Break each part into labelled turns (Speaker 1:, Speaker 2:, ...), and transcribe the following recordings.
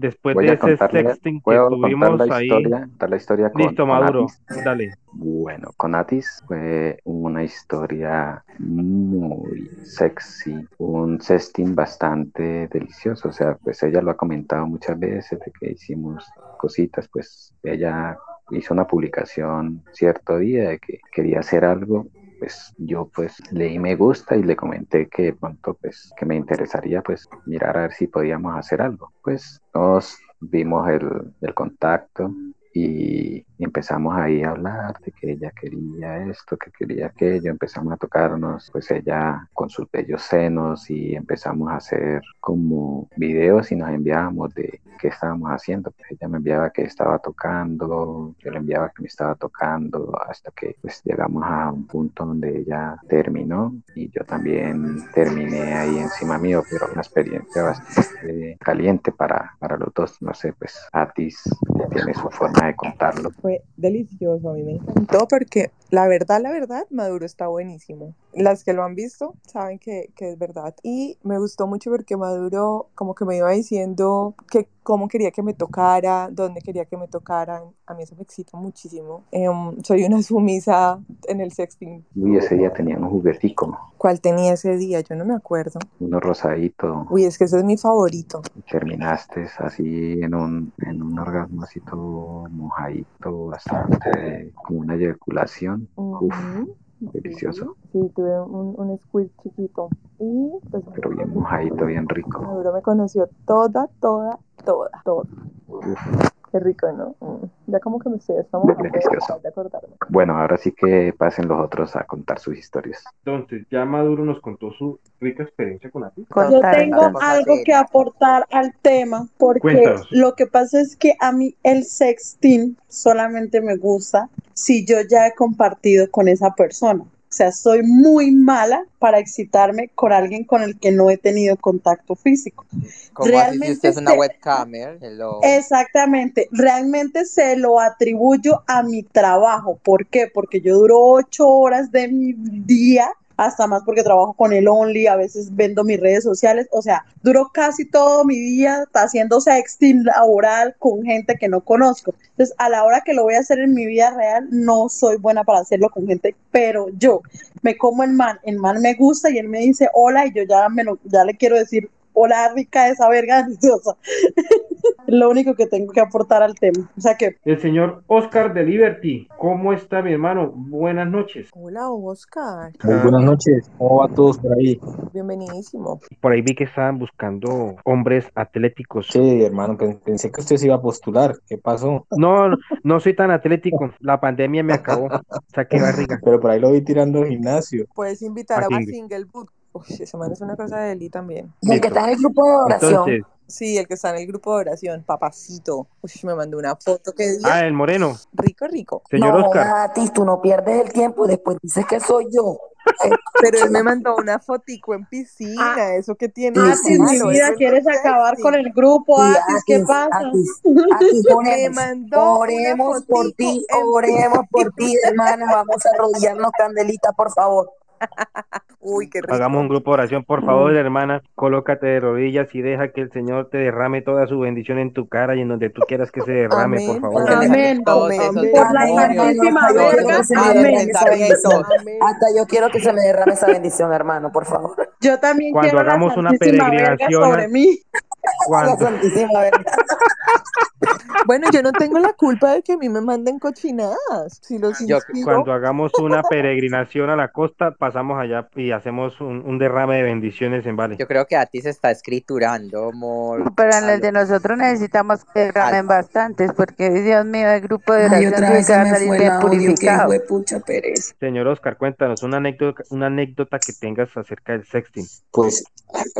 Speaker 1: Después
Speaker 2: Voy
Speaker 1: de ese sexting que tuvimos
Speaker 2: la
Speaker 1: ahí.
Speaker 2: historia, la historia con,
Speaker 1: Listo, Maduro, dale.
Speaker 2: Bueno, con Atis fue una historia muy sexy, un sexting bastante delicioso. O sea, pues ella lo ha comentado muchas veces de que hicimos cositas, pues ella hizo una publicación cierto día de que quería hacer algo. Pues yo pues leí me gusta y le comenté que de pronto pues que me interesaría pues mirar a ver si podíamos hacer algo. Pues nos dimos el, el contacto y empezamos ahí a hablar de que ella quería esto, que quería aquello, empezamos a tocarnos, pues ella con sus bellos senos y empezamos a hacer como videos y nos enviábamos de qué estábamos haciendo, pues ella me enviaba que estaba tocando, yo le enviaba que me estaba tocando, hasta que pues llegamos a un punto donde ella terminó y yo también terminé ahí encima mío, pero una experiencia bastante caliente para, para los dos, no sé, pues Atis tiene su forma de contarlo.
Speaker 3: Delicioso, a mí me encantó porque la verdad, la verdad, Maduro está buenísimo. Las que lo han visto saben que, que es verdad. Y me gustó mucho porque Maduro como que me iba diciendo que cómo quería que me tocara, dónde quería que me tocaran. A mí eso me excita muchísimo. Em, soy una sumisa en el sexting.
Speaker 2: Uy, ese día tenía un juguetico,
Speaker 3: ¿Cuál tenía ese día? Yo no me acuerdo.
Speaker 2: uno rosadito,
Speaker 3: Uy, es que ese es mi favorito.
Speaker 2: y terminaste así en un, en un orgasmo así todo mojadito, bastante como una eyaculación. Uf. Delicioso.
Speaker 3: Sí, tuve un, un squirt chiquito. Y pues
Speaker 2: pero bien mojadito, bien rico.
Speaker 3: Maduro me conoció toda, toda, toda, toda.
Speaker 2: Uf.
Speaker 3: Qué rico, ¿no? Mm. Ya como que me estoy de acordarme.
Speaker 2: Bueno, ahora sí que pasen los otros a contar sus historias.
Speaker 1: Entonces, ya Maduro nos contó su rica experiencia con Atis.
Speaker 4: Yo tengo algo que aportar al tema, porque
Speaker 1: Cuéntanos.
Speaker 4: lo que pasa es que a mí el sexting solamente me gusta si yo ya he compartido con esa persona. O sea, soy muy mala para excitarme con alguien con el que no he tenido contacto físico.
Speaker 5: Como así si
Speaker 4: Realmente
Speaker 5: usted es una webcamer? Hello.
Speaker 4: Exactamente, realmente se lo atribuyo a mi trabajo. ¿Por qué? Porque yo duro ocho horas de mi día, hasta más porque trabajo con el Only, a veces vendo mis redes sociales, o sea, duro casi todo mi día haciendo sexting laboral con gente que no conozco. Entonces, a la hora que lo voy a hacer en mi vida real, no soy buena para hacerlo con gente, pero yo me como el man, el man me gusta y él me dice hola y yo ya, me ya le quiero decir hola rica esa verga deliciosa. Es lo único que tengo que aportar al tema. O sea que
Speaker 1: El señor Oscar de Liberty. ¿Cómo está mi hermano? Buenas noches.
Speaker 3: Hola, Oscar.
Speaker 6: Muy buenas noches, ¿cómo va todos por ahí?
Speaker 3: Bienvenidísimo.
Speaker 1: Por ahí vi que estaban buscando hombres atléticos.
Speaker 6: Sí, hermano, pen- pensé que usted se iba a postular, ¿qué pasó?
Speaker 1: No, no soy tan atlético. La pandemia me acabó. Saqué barriga.
Speaker 6: Pero por ahí lo vi tirando al gimnasio.
Speaker 3: Puedes invitar
Speaker 1: A
Speaker 3: a,
Speaker 1: Single.
Speaker 3: Single Boot. Uy, ese man es una cosa de Eli también.
Speaker 7: El que está en el grupo de oración.
Speaker 1: Entonces,
Speaker 3: Sí, el que está en el grupo de oración, papacito. Uy, me mandó una foto que día.
Speaker 1: ah, el moreno.
Speaker 3: Rico, rico.
Speaker 1: Señor
Speaker 7: no,
Speaker 1: Oscar.
Speaker 7: Natis, tú no pierdes el tiempo y después dices que soy yo.
Speaker 3: Pero él me mandó una fotico en piscina. Eso que tiene.
Speaker 7: Ah,
Speaker 4: Atis, mi vida, ¿quieres acabar con el grupo? Atis, ¿qué pasa?
Speaker 7: Atis, Atis,
Speaker 3: Me
Speaker 7: oremos,
Speaker 3: mandó
Speaker 7: oremos
Speaker 3: una
Speaker 7: por ti, oremos por ti, hermana. Vamos a arrodillarnos, Candelita, por favor.
Speaker 3: Uy, qué rico.
Speaker 1: Hagamos un grupo de oración, por favor, hermana. Colócate de rodillas y deja que el Señor te derrame toda su bendición en tu cara y en donde tú quieras que se derrame, por favor.
Speaker 4: Amén. Por la
Speaker 5: demonios.
Speaker 4: santísima
Speaker 7: Hasta yo quiero
Speaker 4: verga.
Speaker 7: que se me
Speaker 5: Amén.
Speaker 7: derrame esa bendición.
Speaker 3: Amén.
Speaker 7: Hasta yo quiero que se me derrame esa bendición, hermano, por favor.
Speaker 4: Yo también
Speaker 1: Cuando
Speaker 4: quiero
Speaker 1: hagamos
Speaker 4: la
Speaker 1: una peregrinación
Speaker 4: sobre mí.
Speaker 3: Bueno, yo no tengo la culpa de que a mí me manden cochinadas. Si los
Speaker 5: Yo-
Speaker 3: inspiro,
Speaker 1: cuando hagamos una peregrinación a la costa, pasamos allá y hacemos un, un derrame de bendiciones en Vale.
Speaker 5: Yo creo que a ti se está escriturando, amor.
Speaker 8: Pero en el de nosotros necesitamos que derramen bastantes, porque Dios mío, el grupo de
Speaker 7: Ay,
Speaker 8: oración
Speaker 7: otra
Speaker 8: tiene
Speaker 7: vez
Speaker 8: que
Speaker 7: se me fue
Speaker 8: bien
Speaker 7: que
Speaker 8: purificado.
Speaker 7: huepucha pereza.
Speaker 1: Señor Oscar, cuéntanos una anécdota, una anécdota que tengas acerca del sexting.
Speaker 6: Pues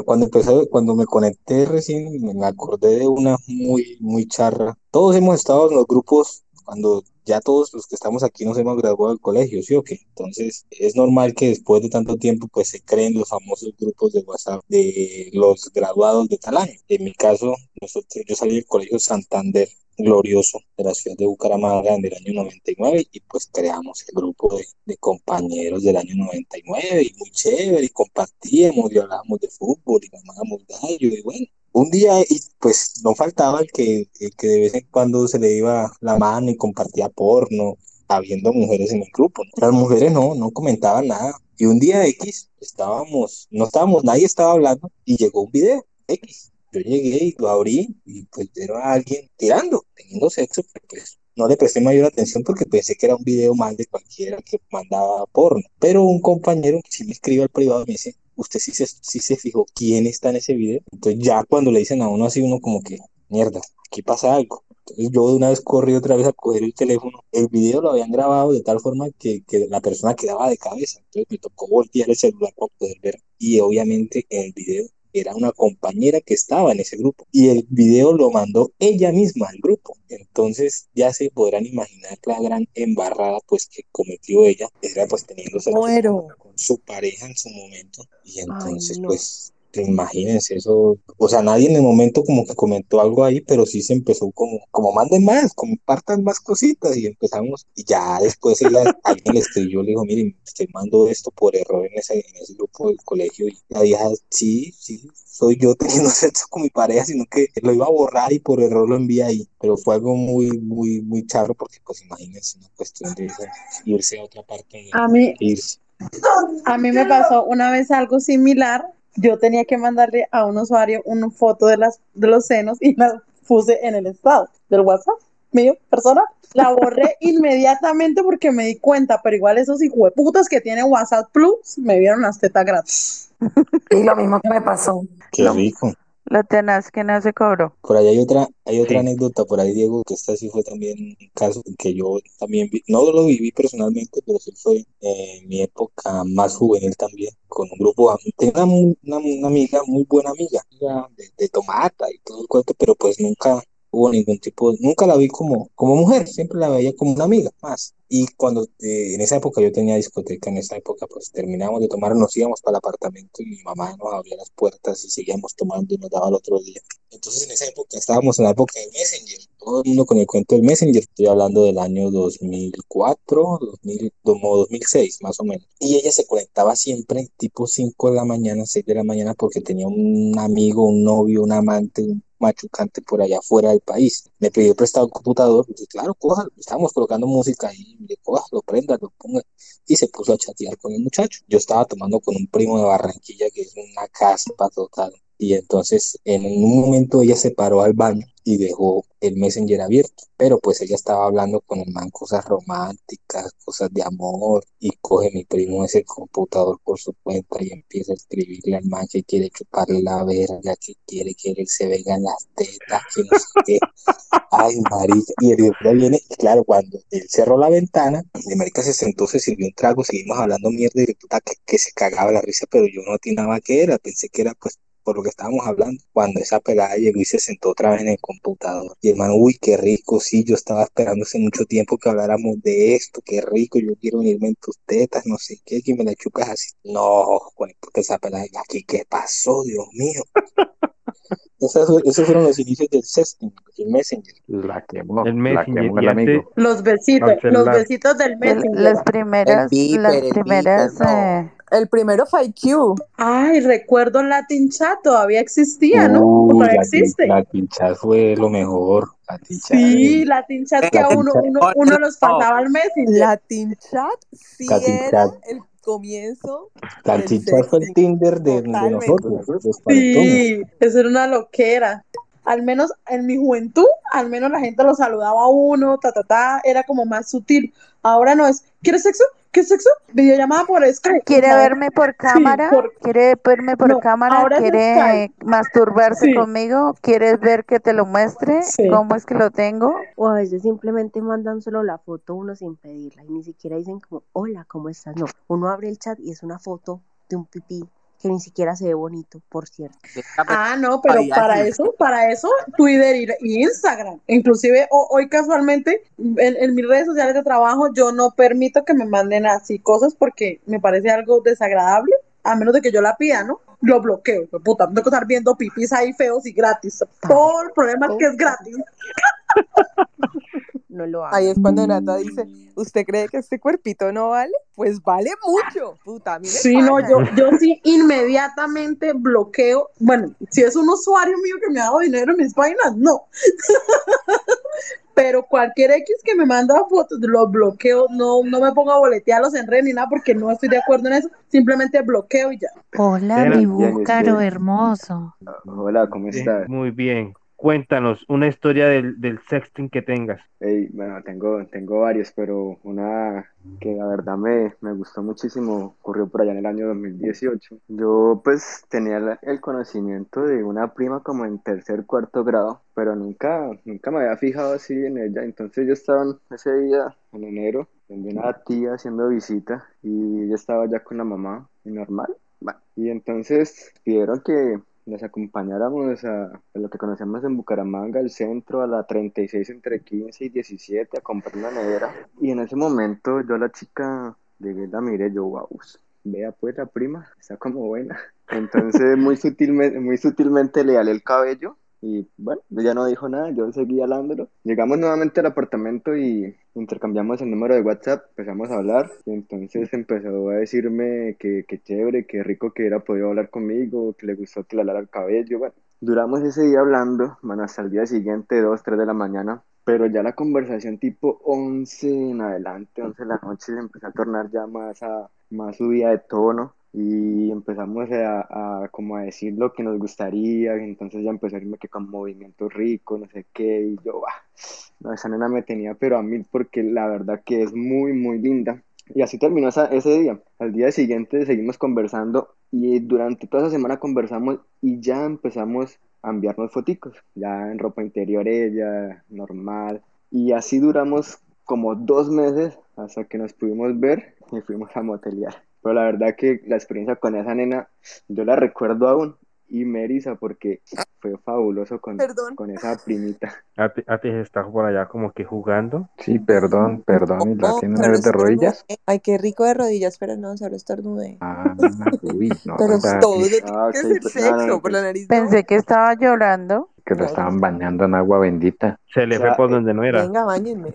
Speaker 6: cuando empezó, cuando me conecté recién, me acordé de una muy, muy charra. Todos hemos estado en los grupos cuando ya todos los que estamos aquí nos hemos graduado del colegio, ¿sí o qué? Entonces es normal que después de tanto tiempo pues se creen los famosos grupos de WhatsApp de los graduados de tal año. En mi caso, nosotros, yo salí del colegio Santander glorioso de la ciudad de Bucaramanga en el año 99 y pues creamos el grupo de, de compañeros del año 99 y muy chévere y compartíamos y hablábamos de fútbol y mamábamos gallo y bueno, un día, y pues no faltaba el que, el que de vez en cuando se le iba la mano y compartía porno, habiendo mujeres en el grupo. ¿no? Las mujeres no, no comentaban nada. Y un día X, estábamos, no estábamos, nadie estaba hablando y llegó un video X. Yo llegué y lo abrí y pues era alguien tirando, teniendo sexo, pero pues no le presté mayor atención porque pensé que era un video mal de cualquiera que mandaba porno. Pero un compañero sí me escribe al privado me dice, usted sí se, sí se fijó quién está en ese video. Entonces ya cuando le dicen a uno así, uno como que, mierda, aquí pasa algo. Entonces yo de una vez corrí otra vez a coger el teléfono. El video lo habían grabado de tal forma que, que la persona quedaba de cabeza. Entonces me tocó voltear el celular para poder ver. Y obviamente en el video era una compañera que estaba en ese grupo y el video lo mandó ella misma al grupo. Entonces ya se podrán imaginar la gran embarrada pues que cometió ella, era pues
Speaker 3: Muero.
Speaker 6: con su pareja en su momento y entonces
Speaker 4: no.
Speaker 6: pues imagínense eso, o sea, nadie en el momento como que comentó algo ahí, pero sí se empezó como, como manden más, compartan más cositas y empezamos, y ya después ella- alguien le escribió, le dijo, miren, estoy mando esto por error en ese, en ese grupo del colegio y la vieja, sí, sí, soy yo teniendo sexo con mi pareja, sino que lo iba a borrar y por error lo envié ahí, pero fue algo muy, muy, muy charro porque pues imagínense una cuestión de esa, irse a otra parte
Speaker 4: A mí,
Speaker 6: irse.
Speaker 4: a mí me pasó una vez algo similar. Yo tenía que mandarle a un usuario una foto de, las, de los senos y la puse en el estado del WhatsApp mío, persona. La borré inmediatamente porque me di cuenta, pero igual esos hijueputas que tienen WhatsApp Plus me vieron las tetas gratis.
Speaker 9: Y lo mismo que me pasó.
Speaker 6: Qué rico.
Speaker 8: Lo tenaz que no se cobró.
Speaker 6: Por ahí hay otra, hay otra
Speaker 1: Sí.
Speaker 6: anécdota por ahí, Diego, que esta sí fue también un caso que yo también vi, no lo viví personalmente, pero sí fue en mi época más juvenil también, con un grupo, tenía una, una, una amiga, muy buena amiga, amiga de, de tomata y todo el cuento, pero pues nunca hubo ningún tipo, nunca la vi como, como mujer, siempre la veía como una amiga más. Y cuando eh, en esa época yo tenía discoteca, en esa época pues terminábamos de tomar, nos íbamos para el apartamento y mi mamá nos abría las puertas y seguíamos tomando y nos daba el otro día. Entonces en esa época estábamos en la época del Messenger, todo el mundo con el cuento del Messenger, estoy hablando del año 2004, 2000, como 2006 más o menos. Y ella se conectaba siempre tipo 5 de la mañana, 6 de la mañana porque tenía un amigo, un novio, un amante, un machucante por allá fuera del país. Me pidió prestado un computador, y dije, claro, cójalo, estábamos colocando música ahí, le cójalo, préndalo, ponga. Y se puso a chatear con el muchacho. Yo estaba tomando con un primo de Barranquilla que es una caspa total. Y entonces en un momento ella se paró al baño y dejó el Messenger abierto, pero pues ella estaba hablando con el man cosas románticas, cosas de amor, y coge mi primo ese computador por su cuenta y empieza a escribirle al man que quiere chuparle la verga, que quiere que él se venga en las tetas, que no sé qué. Ay, marica, y el hijo viene, y claro, cuando él cerró la ventana, el marica se sentó, se sirvió un trago, seguimos hablando mierda, y de puta que, que se cagaba la risa, pero yo no atinaba qué era, pensé que era pues por lo que estábamos hablando, cuando esa pelada llegó y se sentó otra vez en el computador. Y hermano, uy, qué rico, sí, yo estaba esperando hace mucho tiempo que habláramos de esto, qué rico, yo quiero unirme en tus tetas, no sé qué, que me la chucas así. No, porque esa pelada, aquí, ¿qué pasó, Dios mío? Esos, esos fueron los inicios del sexting, el Messenger.
Speaker 10: La quemó,
Speaker 1: El
Speaker 10: la
Speaker 1: Messenger,
Speaker 10: quemó
Speaker 1: y
Speaker 10: el amigo.
Speaker 4: Los besitos, los besitos del
Speaker 8: El-
Speaker 4: Messenger.
Speaker 8: las primeras, las primeras,
Speaker 5: no.
Speaker 8: eh,
Speaker 3: El primero fue IQ.
Speaker 4: Ay, recuerdo Latin Chat, todavía existía, ¿no?
Speaker 6: Uy,
Speaker 4: Todavía existe.
Speaker 6: la tinchada fue lo mejor. La tinchada.
Speaker 4: Sí, Latin Chat que a uno, uno, uno los pasaba al Messenger.
Speaker 3: Latin Chat sí
Speaker 6: Latin
Speaker 3: era
Speaker 6: Chat.
Speaker 3: el comienzo.
Speaker 6: La
Speaker 3: del
Speaker 6: tinchada fue el. Tinder de, nosotros.
Speaker 4: Sí, eso era una loquera. Al menos en mi juventud, al menos la gente lo saludaba a uno, ta, ta, ta, era como más sutil. Ahora no es, ¿quieres sexo? ¿Qué sexo? Videollamada por Skype.
Speaker 8: quiere
Speaker 4: No,
Speaker 8: verme por cámara,
Speaker 4: por-
Speaker 8: quiere verme por
Speaker 4: No,
Speaker 8: cámara, quiere masturbarse
Speaker 4: Sí.
Speaker 8: conmigo, quieres ver que te lo muestre,
Speaker 4: Sí.
Speaker 8: cómo es que lo tengo.
Speaker 7: O a veces simplemente mandan solo la foto uno sin pedirla y ni siquiera dicen como, hola, ¿cómo estás? No, uno abre el chat y es una foto de un pipí que ni siquiera se ve bonito, por cierto.
Speaker 4: Ah, no, pero para eso, para eso, Twitter y, Instagram. Inclusive ho- hoy casualmente en, en mis redes sociales de trabajo yo no permito que me manden así cosas porque me parece algo desagradable, a menos de que yo la pida, ¿no? Lo bloqueo, puta, no tengo que estar viendo pipis ahí feos y gratis. Todo el problema es que es gratis.
Speaker 7: No lo haga.
Speaker 3: Ahí es cuando Nata dice, ¿usted cree que este cuerpito no vale? Pues vale mucho, puta, a mí me
Speaker 4: Sí, no, yo, yo sí inmediatamente bloqueo. Bueno, si es un usuario mío que me ha dado dinero en mis páginas, no. Pero cualquier X que me manda fotos, los bloqueo, no, no me pongo a boletearlos en red ni nada porque no estoy de acuerdo en eso. Simplemente bloqueo y ya.
Speaker 11: Hola, mi búcaro hermoso.
Speaker 10: Hola, ¿cómo estás?
Speaker 1: muy bien. Cuéntanos una historia del, del sexting que tengas.
Speaker 10: Ey, bueno, tengo, tengo varios, pero una que la verdad me, me gustó muchísimo ocurrió por allá en el año 2018. Yo pues tenía el conocimiento de una prima como en tercer, cuarto grado, pero nunca, nunca me había fijado así en ella. Entonces yo estaba ese día, en enero, donde una tía haciendo visita y ella estaba ya con la mamá, y normal. Bueno, y entonces pidieron que nos acompañáramos a, a lo que conocemos en Bucaramanga, el centro, a la 36 entre 15 y 17, a comprar una nevera. Y en ese momento yo a la chica llegué, la miré, yo, wow, vea pues la prima, está como buena. Entonces muy sutilmente, muy sutilmente le alé el cabello y bueno, ella no dijo nada, yo seguí halándolo. Llegamos nuevamente al apartamento y intercambiamos el número de WhatsApp, empezamos a hablar y entonces empezó a decirme que, que chévere, que rico que hubiera podido hablar conmigo, que le gustó que le alara el cabello. Bueno, duramos ese día hablando, bueno, hasta el día siguiente, 2, 3 de la mañana, pero ya la conversación tipo 11 en adelante, 11 de la noche, se empezó a tornar ya más, a, más subida de tono y empezamos a, a como a decir lo que nos gustaría, y entonces ya empezó a irme que con movimientos ricos, no sé qué, y yo, bah, no, esa nena me tenía pero a mil porque la verdad que es muy, muy linda. Y así terminó esa- ese día. Al día siguiente seguimos conversando y durante toda esa semana conversamos y ya empezamos a enviarnos foticos, ya en ropa interior ella, normal. Y así duramos como dos meses hasta que nos pudimos ver y fuimos a motelear. Pero la verdad que la experiencia con esa nena, yo la recuerdo aún y me eriza porque fue fabuloso con,
Speaker 3: Perdón.
Speaker 10: con esa primita.
Speaker 1: Ati, Ati está por allá como que jugando.
Speaker 10: Sí, perdón, perdón, y la
Speaker 3: No,
Speaker 10: tiene
Speaker 3: solo
Speaker 10: una vez de rodillas.
Speaker 3: Ay, qué rico de rodillas, pero no, solo estornudé.
Speaker 10: Ah, uy, no,
Speaker 3: Pero todo tiene
Speaker 10: ah,
Speaker 3: que
Speaker 10: ok,
Speaker 3: ser
Speaker 10: pues,
Speaker 3: sexo,
Speaker 10: no,
Speaker 3: por la
Speaker 10: pues,
Speaker 3: nariz no.
Speaker 8: Pensé que estaba llorando.
Speaker 10: que lo estaban bañando en agua bendita.
Speaker 1: Se le
Speaker 10: O
Speaker 1: fue
Speaker 10: sea,
Speaker 1: por
Speaker 10: eh,
Speaker 1: donde no era.
Speaker 3: Venga, bañenme.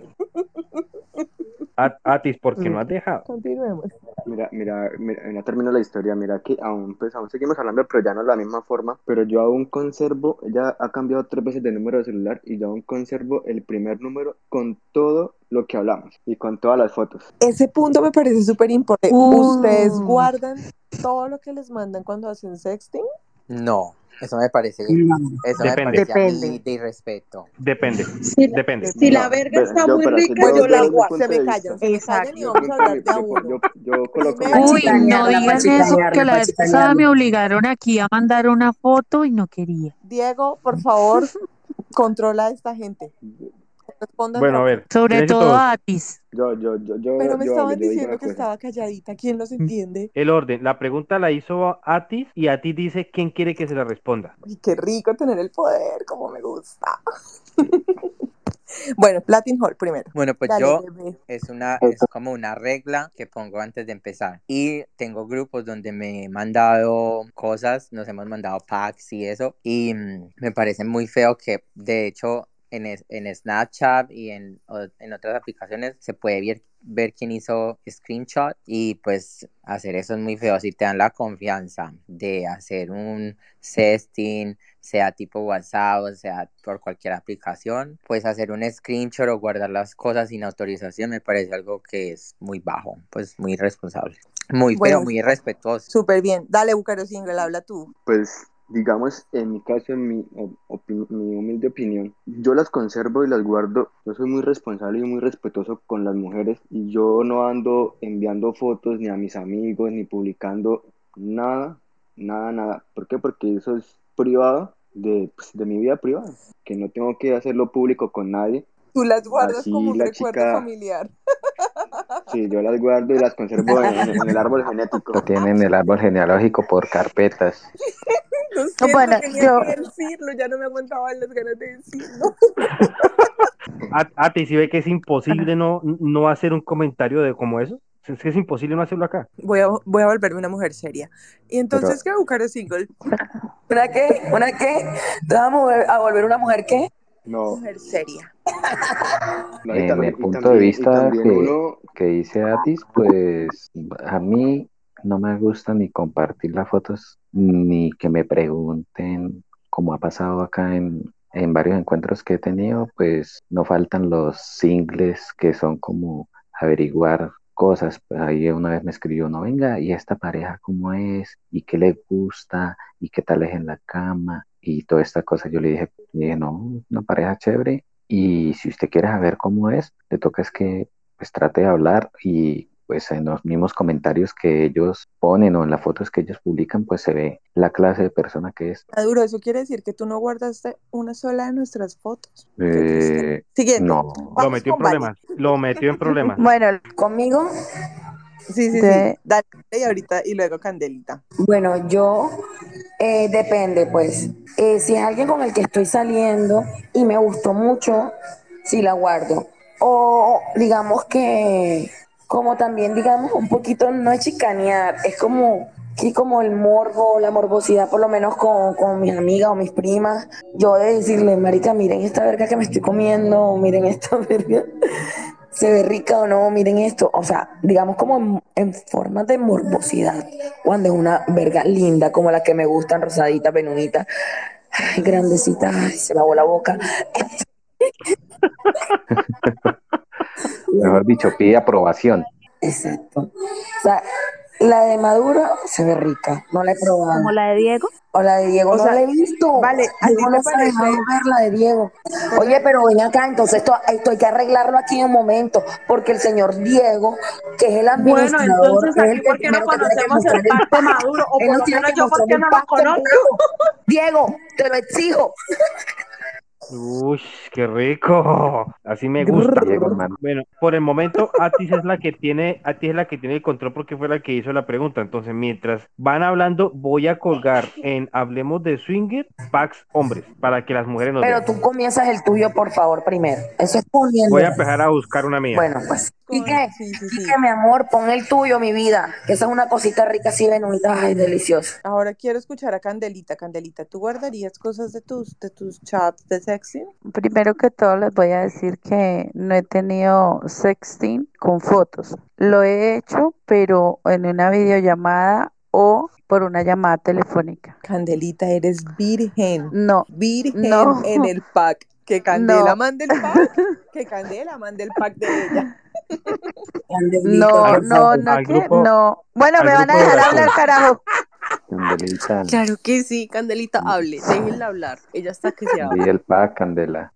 Speaker 1: Atis, ¿por qué no has dejado?
Speaker 3: Continuemos.
Speaker 10: Mira, mira, mira, ya termino la historia, mira que aún, pues aún seguimos hablando, pero ya no de la misma forma, pero yo aún conservo, ella ha cambiado tres veces de número de celular y yo aún conservo el primer número con todo lo que hablamos y con todas las fotos.
Speaker 3: Ese punto me parece súper importante.
Speaker 11: Uh.
Speaker 3: ¿Ustedes guardan todo lo que les mandan cuando hacen sexting?
Speaker 5: No, eso me parece,
Speaker 9: No.
Speaker 5: eso
Speaker 1: Depende.
Speaker 5: me parece de irrespeto.
Speaker 1: Depende,
Speaker 4: Si,
Speaker 1: depende.
Speaker 4: si la verga
Speaker 10: ve-
Speaker 4: está
Speaker 10: yo,
Speaker 4: muy rica,
Speaker 10: yo-
Speaker 4: la
Speaker 10: punto
Speaker 3: Se me callan, se me
Speaker 7: Exacto.
Speaker 3: callan y
Speaker 10: yo,
Speaker 3: vamos a hablar de a
Speaker 10: yo,
Speaker 3: uno.
Speaker 10: yo, coloco mi-
Speaker 11: Uy, no
Speaker 9: pa'
Speaker 11: eso, que la vez pasada me obligaron aquí a mandar una foto y no quería.
Speaker 3: Diego, por favor, controla a esta gente. Respondan
Speaker 1: Bueno, a ver,
Speaker 11: Sobre todo
Speaker 1: todos.
Speaker 11: Atis.
Speaker 10: yo, yo, yo, yo,
Speaker 3: Pero me
Speaker 10: yo
Speaker 3: estaban
Speaker 10: yo
Speaker 3: diciendo que estaba calladita. ¿Quién los entiende?
Speaker 1: El orden, la pregunta la hizo Atis y Atis dice quién quiere que se la responda.
Speaker 3: Uy, qué rico tener el poder, como me gusta. bueno, Latin Hall primero.
Speaker 5: Bueno, pues
Speaker 3: Dale,
Speaker 5: yo
Speaker 3: bebé.
Speaker 5: es una, es como una regla que pongo antes de empezar. Y tengo grupos donde me he mandado cosas, nos hemos mandado packs y eso. Y mm, me parece muy feo que, de hecho, en, es- en Snapchat y en, en otras aplicaciones se puede ver, ver quién hizo screenshot. Y pues hacer eso es muy feo. Si te dan la confianza de hacer un sexting, sea tipo WhatsApp, o sea por cualquier aplicación, pues hacer un screenshot o guardar las cosas sin autorización me parece algo que es muy bajo, pues muy irresponsable. Muy
Speaker 3: Bueno,
Speaker 5: muy irrespetuoso.
Speaker 3: súper bien. Dale, Bucaro Single, habla tú.
Speaker 10: Pues, digamos, en mi caso, en mi, mi humilde opinión, yo las conservo y las guardo. Yo soy muy responsable y muy respetuoso con las mujeres y yo no ando enviando fotos ni a mis amigos ni publicando nada, nada, nada. ¿Por qué? Porque eso es privado de, pues, de mi vida privada, que no tengo que hacerlo público con nadie.
Speaker 3: Tú las guardas
Speaker 10: Así
Speaker 3: como un
Speaker 10: la
Speaker 3: recuerdo
Speaker 10: chica-
Speaker 3: familiar.
Speaker 10: Sí, yo las guardo y las conservo en, en el árbol genético. Lo tienen en el árbol genealógico por carpetas.
Speaker 3: Lo siento,
Speaker 8: Bueno,
Speaker 3: tenía
Speaker 8: yo-
Speaker 3: que decirlo, ya no me aguantaba las ganas de decirlo.
Speaker 1: A- Atis, si ve que es imposible no, no hacer un comentario de como eso. Es que es imposible no hacerlo acá.
Speaker 3: Voy a, voy a volverme una mujer seria. Y entonces, ¿qué Bucaro Single?
Speaker 9: ¿Una qué? ¿Una qué? ¿Te vas a, mover- a volver una mujer qué?
Speaker 6: No,
Speaker 3: Mujer seria.
Speaker 6: no, y
Speaker 10: En
Speaker 6: también,
Speaker 10: el
Speaker 6: y
Speaker 10: punto de
Speaker 6: también, y
Speaker 10: vista que,
Speaker 6: uno,
Speaker 10: que dice Atis, pues a mí no me gusta ni compartir las fotos, ni que me pregunten, como ha pasado acá en, en varios encuentros que he tenido, pues no faltan los singles que son como averiguar cosas. Ahí una vez me escribió, no, venga, ¿y esta pareja cómo es? ¿Y qué le gusta? ¿Y qué tal es en la cama? Y toda esta cosa. Yo le dije, le dije, no, una pareja chévere. Y si usted quiere saber cómo es, le toca es que pues trate de hablar y pues en los mismos comentarios que ellos ponen o en las fotos que ellos publican, pues se ve la clase de persona que es.
Speaker 3: Maduro, eso quiere decir que tú no guardaste una sola de nuestras fotos.
Speaker 10: Eh,
Speaker 3: Siguiente.
Speaker 10: no,
Speaker 1: Lo metió en
Speaker 3: Vale.
Speaker 1: problemas. Lo metió en problemas.
Speaker 8: Bueno,
Speaker 7: ¿Conmigo?
Speaker 3: Sí, sí, sí. Dale, y ahorita, y luego Candelita.
Speaker 7: Bueno, yo eh, depende, pues. Eh, si es alguien con el que estoy saliendo y me gustó mucho, sí la guardo. O digamos que, como también, digamos, un poquito, no es chicanear, es como que como el morbo, la morbosidad, por lo menos con, con mis amigas o mis primas. Yo de decirle, marica, miren esta verga que me estoy comiendo, miren esta verga se ve rica o no, miren esto, o sea, digamos como en, en forma de morbosidad, cuando es una verga linda como la que me gustan, rosadita, penudita, grandecita, se me lavó la boca.
Speaker 10: mejor dicho, pide aprobación.
Speaker 7: Exacto. O sea, la de Maduro se ve rica, no la he probado.
Speaker 11: Como la de Diego.
Speaker 7: O la de Diego
Speaker 3: O
Speaker 7: no
Speaker 3: sea,
Speaker 7: la he visto.
Speaker 3: vale, ¿a ti te
Speaker 7: no se ha dejado
Speaker 3: parece?
Speaker 7: ver la de Diego. Oye, pero ven acá, entonces esto, esto hay que arreglarlo aquí en un momento, porque el señor Diego, que es el
Speaker 4: Bueno,
Speaker 7: administrador,
Speaker 4: entonces
Speaker 7: que es
Speaker 4: aquí
Speaker 7: el que
Speaker 4: por qué no conocemos
Speaker 7: mostrar
Speaker 4: el pacto maduro, o por lo menos yo por qué no lo conozco.
Speaker 7: Diego, te lo exijo.
Speaker 1: Uy, qué rico. Así me gusta. Bueno, por el momento, Atis es la que tiene, Atis es la que tiene el control porque fue la que hizo la pregunta. Entonces, mientras van hablando, voy a colgar en Hablemos de Swinger packs hombres para que las mujeres nos
Speaker 7: Pero
Speaker 1: vean.
Speaker 7: tú comienzas el tuyo, por favor, primero. Eso es poniendo.
Speaker 1: Voy a empezar a buscar una mía.
Speaker 7: Bueno, pues. Quique,
Speaker 3: Sí, sí, sí.
Speaker 7: Quique, mi amor, pon el tuyo, mi vida. Esa es una cosita rica así, venudita, ay, deliciosa.
Speaker 3: Ahora quiero escuchar a Candelita. Candelita, ¿tú guardarías cosas de tus, de tus chats de sexting?
Speaker 8: primero que todo les voy a decir que no he tenido sexting con fotos. Lo he hecho, pero en una videollamada o por una llamada telefónica.
Speaker 3: Candelita, eres virgen.
Speaker 8: No,
Speaker 3: Virgen
Speaker 8: No.
Speaker 3: en el pack. Que Candela
Speaker 8: No.
Speaker 3: mande el pack. Que Candela mande el pack de ella.
Speaker 8: No, no, no,
Speaker 1: grupo-
Speaker 8: no. Bueno, me van a
Speaker 1: de
Speaker 8: dejar hablar, carajo.
Speaker 10: Candelita,
Speaker 12: Claro que sí, Candelita, hable, déjenla hablar. Ella está que se habla.
Speaker 10: di el pack, Candela.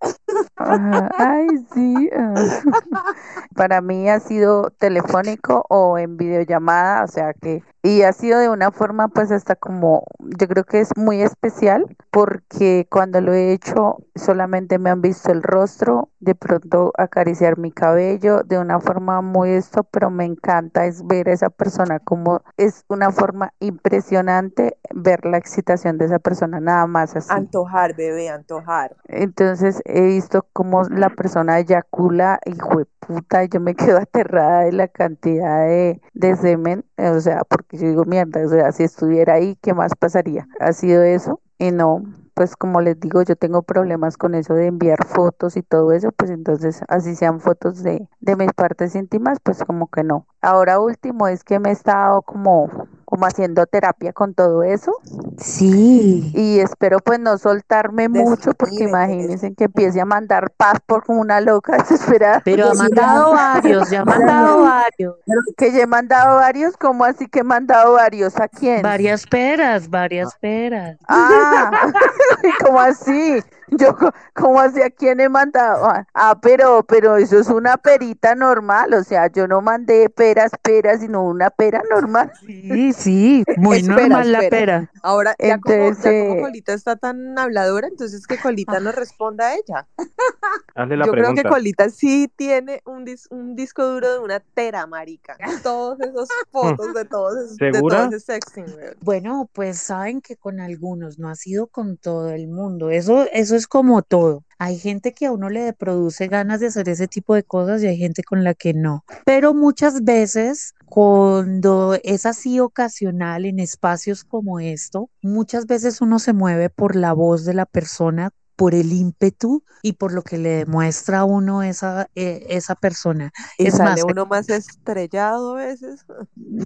Speaker 8: Ajá, Ay, sí. Para mí ha sido telefónico o en videollamada, o sea que, y ha sido de una forma pues hasta como, yo creo que es muy especial porque cuando lo he hecho solamente me han visto el rostro, de pronto acariciar mi cabello de una forma muy esto, pero me encanta es ver a esa persona como es una forma impresionante ver la excitación de esa persona, nada más así.
Speaker 3: Antojar, bebé, antojar.
Speaker 8: Entonces he visto cómo la persona eyacula, hijo de puta, yo me quedo aterrada de la cantidad de, de semen, o sea, porque yo digo, mierda, o sea, si estuviera ahí, ¿qué más pasaría? Ha sido eso, y no, pues como les digo, yo tengo problemas con eso de enviar fotos y todo eso, pues entonces, así sean fotos de, de mis partes íntimas, pues como que no. Ahora último es que me he estado como, como haciendo terapia con todo eso.
Speaker 7: Sí.
Speaker 8: Y espero pues no soltarme mucho porque imagínense que empiece a mandar paz por como una loca desesperada.
Speaker 11: Pero ha mandado varios, ya ha mandado varios.
Speaker 8: Que ya he mandado varios, ¿cómo así que he mandado varios? ¿A quién?
Speaker 11: Varias peras, varias peras.
Speaker 8: Ah, ¿cómo así? Yo, ¿cómo así a quién he mandado? Ah, Ah, pero, pero eso es una perita normal, o sea, yo no mandé peras, peras, sino una pera normal.
Speaker 11: Sí, sí, muy
Speaker 3: Espera,
Speaker 11: normal la
Speaker 3: espera.
Speaker 11: pera.
Speaker 3: Ahora, ya como,
Speaker 8: Entonces,
Speaker 3: ya como Colita está tan habladora, entonces que Colita nos responda a ella.
Speaker 1: Hazle la
Speaker 3: Yo creo
Speaker 1: pregunta.
Speaker 3: que Colita sí tiene un, dis- un disco duro de una tera, marica. Todos esos fotos de todos esos, de
Speaker 1: ¿Segura?
Speaker 3: ese sexting, weón.
Speaker 11: Bueno, pues saben que con algunos, no ha sido con todo el mundo. Eso, eso es como todo. Hay gente que a uno le produce ganas de hacer ese tipo de cosas y hay gente con la que no. Pero muchas veces, cuando es así ocasional en espacios como esto, muchas veces uno se mueve por la voz de la persona por el ímpetu y por lo que le demuestra a uno esa, eh, esa persona.
Speaker 3: Y
Speaker 11: Es
Speaker 3: sale
Speaker 11: más,
Speaker 3: uno más estrellado a veces.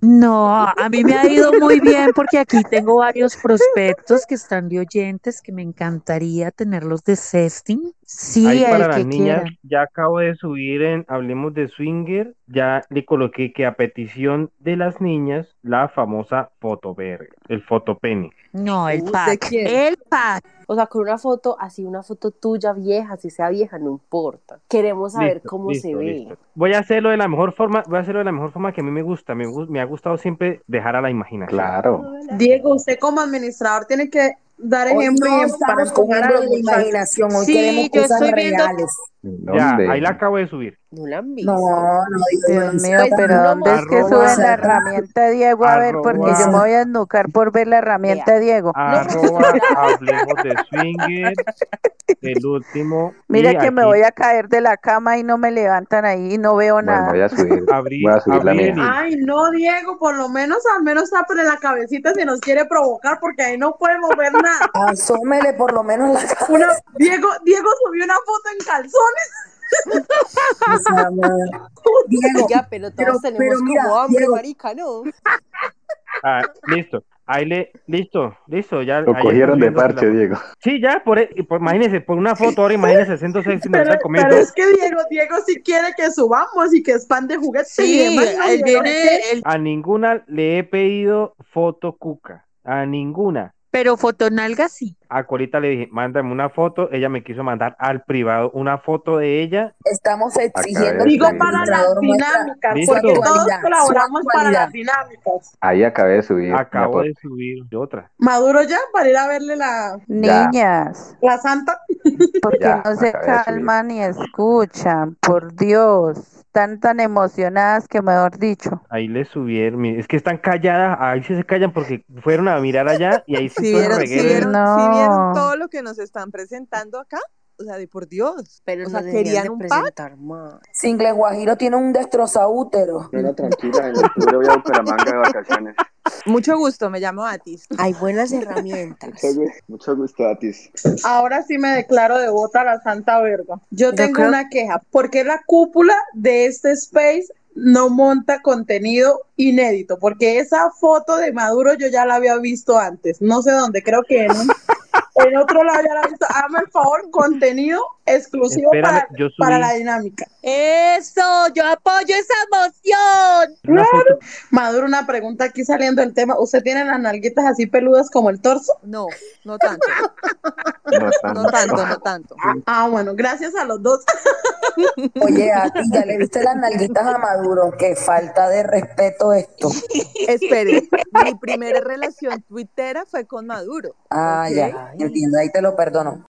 Speaker 11: no, a mí me ha ido muy bien porque aquí tengo varios prospectos que están de oyentes que me encantaría tenerlos de sexting. Sí,
Speaker 1: Ahí para
Speaker 11: el
Speaker 1: las niñas, ya acabo de subir en Hablemos de Swinger, ya le coloqué que a petición de las niñas, la famosa fotoverga, el fotopene.
Speaker 11: No, el
Speaker 12: ¿Usted
Speaker 11: pack, el pack.
Speaker 12: O sea, con una foto, así una foto tuya vieja, si sea vieja, no importa. Queremos saber
Speaker 1: Listo,
Speaker 12: cómo se
Speaker 1: listo,
Speaker 12: ve.
Speaker 1: listo. Voy a hacerlo de la mejor forma, voy a hacerlo de la mejor forma que a mí me gusta. Me, me ha gustado siempre dejar a la imaginación.
Speaker 10: Claro.
Speaker 4: Diego, usted como administrador tiene que dar
Speaker 7: Hoy
Speaker 4: ejemplo y
Speaker 7: no
Speaker 4: para a
Speaker 7: de la imaginación, hoy
Speaker 11: Sí,
Speaker 7: queremos
Speaker 11: yo
Speaker 7: cosas
Speaker 11: estoy viendo-
Speaker 7: reales.
Speaker 1: Ahí la acabo de subir.
Speaker 12: No la han visto.
Speaker 7: No, no, Dios,
Speaker 8: mío,
Speaker 12: Pues
Speaker 8: pero ¿dónde es que suben la herramienta de Diego? A ver, porque yo me voy a esnucar por ver la herramienta de Diego.
Speaker 1: Arroba Hablemos de Swinger, el último.
Speaker 8: Mira que me voy a caer de la cama y no me levantan ahí y no veo
Speaker 10: Bueno,
Speaker 8: nada.
Speaker 10: voy a subir,
Speaker 1: Abrí-
Speaker 10: voy a subir la
Speaker 1: abrí
Speaker 10: mía.
Speaker 1: el link.
Speaker 4: Ay, no, Diego, por lo menos, al menos tápale la cabecita si nos quiere provocar, porque ahí no podemos ver nada.
Speaker 7: Asómele por lo menos la.
Speaker 4: Una, Diego, Diego subió una foto en calzones.
Speaker 7: O sea. Diego,
Speaker 12: Ya, pero todos
Speaker 7: pero-
Speaker 12: tenemos
Speaker 7: pero mira,
Speaker 12: como hambre,
Speaker 7: Diego.
Speaker 12: marica, ¿no?
Speaker 1: Ah, listo. Ahí le, listo, listo, ya.
Speaker 10: Lo
Speaker 1: ahí
Speaker 10: cogieron de parche,
Speaker 1: la-
Speaker 10: Diego.
Speaker 1: Sí, ya, por, e- por- imagínese, por una foto, ahora imagínese siendo sexy, me lo
Speaker 4: Pero,
Speaker 1: está comiendo.
Speaker 4: pero es que Diego, Diego sí quiere que subamos y que es pan de juguetes y
Speaker 11: Sí,
Speaker 4: demás. ¿no?
Speaker 11: él viene, él-
Speaker 1: A ninguna le he pedido foto cuca. A ninguna.
Speaker 11: Pero fotonalga sí.
Speaker 1: A Corita le dije, mándame una foto. Ella me quiso mandar al privado una foto de ella.
Speaker 7: estamos exigiendo
Speaker 10: Digo,
Speaker 4: para las dinámicas, porque todos colaboramos para las dinámicas.
Speaker 10: Ahí acabé de subir.
Speaker 1: Acabo de subir de otra.
Speaker 4: Maduro ya para ir a verle la.
Speaker 8: Niñas,
Speaker 4: la santa.
Speaker 8: porque
Speaker 10: Ya,
Speaker 8: no se calman ni escuchan, por Dios, están tan emocionadas que mejor dicho.
Speaker 1: Ahí le subieron. Es que están calladas. Ahí sí se callan porque fueron a mirar allá y ahí sí el
Speaker 3: vieron, si
Speaker 1: reguero.
Speaker 3: vieron,
Speaker 8: No.
Speaker 3: vieron todo lo que nos están presentando acá, o sea, de por Dios.
Speaker 12: Pero
Speaker 3: o sea,
Speaker 12: nos deberían
Speaker 3: querían
Speaker 12: de
Speaker 3: un pack.
Speaker 12: presentar más.
Speaker 7: Single Guajiro tiene un destrozaútero.
Speaker 13: No, no, tranquila, en octubre voy a Bucaramanga de vacaciones.
Speaker 3: Mucho gusto, me llamo Atis.
Speaker 12: Hay buenas herramientas.
Speaker 13: Mucho, gu- mucho gusto, Atis.
Speaker 4: Ahora sí me declaro devota a la santa verga. Yo
Speaker 12: Yo
Speaker 4: tengo
Speaker 12: creo-
Speaker 4: una queja. ¿Por qué la cúpula de este space no monta contenido inédito? Porque esa foto de Maduro yo ya la había visto antes. No sé dónde, creo que en, un- en otro lado ya la. Hazme el favor, contenido exclusivo
Speaker 1: Espérame,
Speaker 4: para,
Speaker 1: yo subí
Speaker 4: para la dinámica.
Speaker 11: Eso, yo apoyo esa
Speaker 1: una foto.
Speaker 4: Maduro, una pregunta aquí saliendo del tema. ¿Usted tiene las nalguitas así peludas como el torso?
Speaker 3: No, no tanto,
Speaker 10: No tanto.
Speaker 3: no tanto, no tanto.
Speaker 4: Ah, bueno, gracias a los dos.
Speaker 7: Oye, a ti ya le viste las nalguitas a Maduro. Qué falta de respeto esto.
Speaker 3: Espere, mi primera relación tuitera fue con Maduro.
Speaker 7: Ah,
Speaker 3: Ok.
Speaker 7: ya, entiendo, ahí te lo perdono.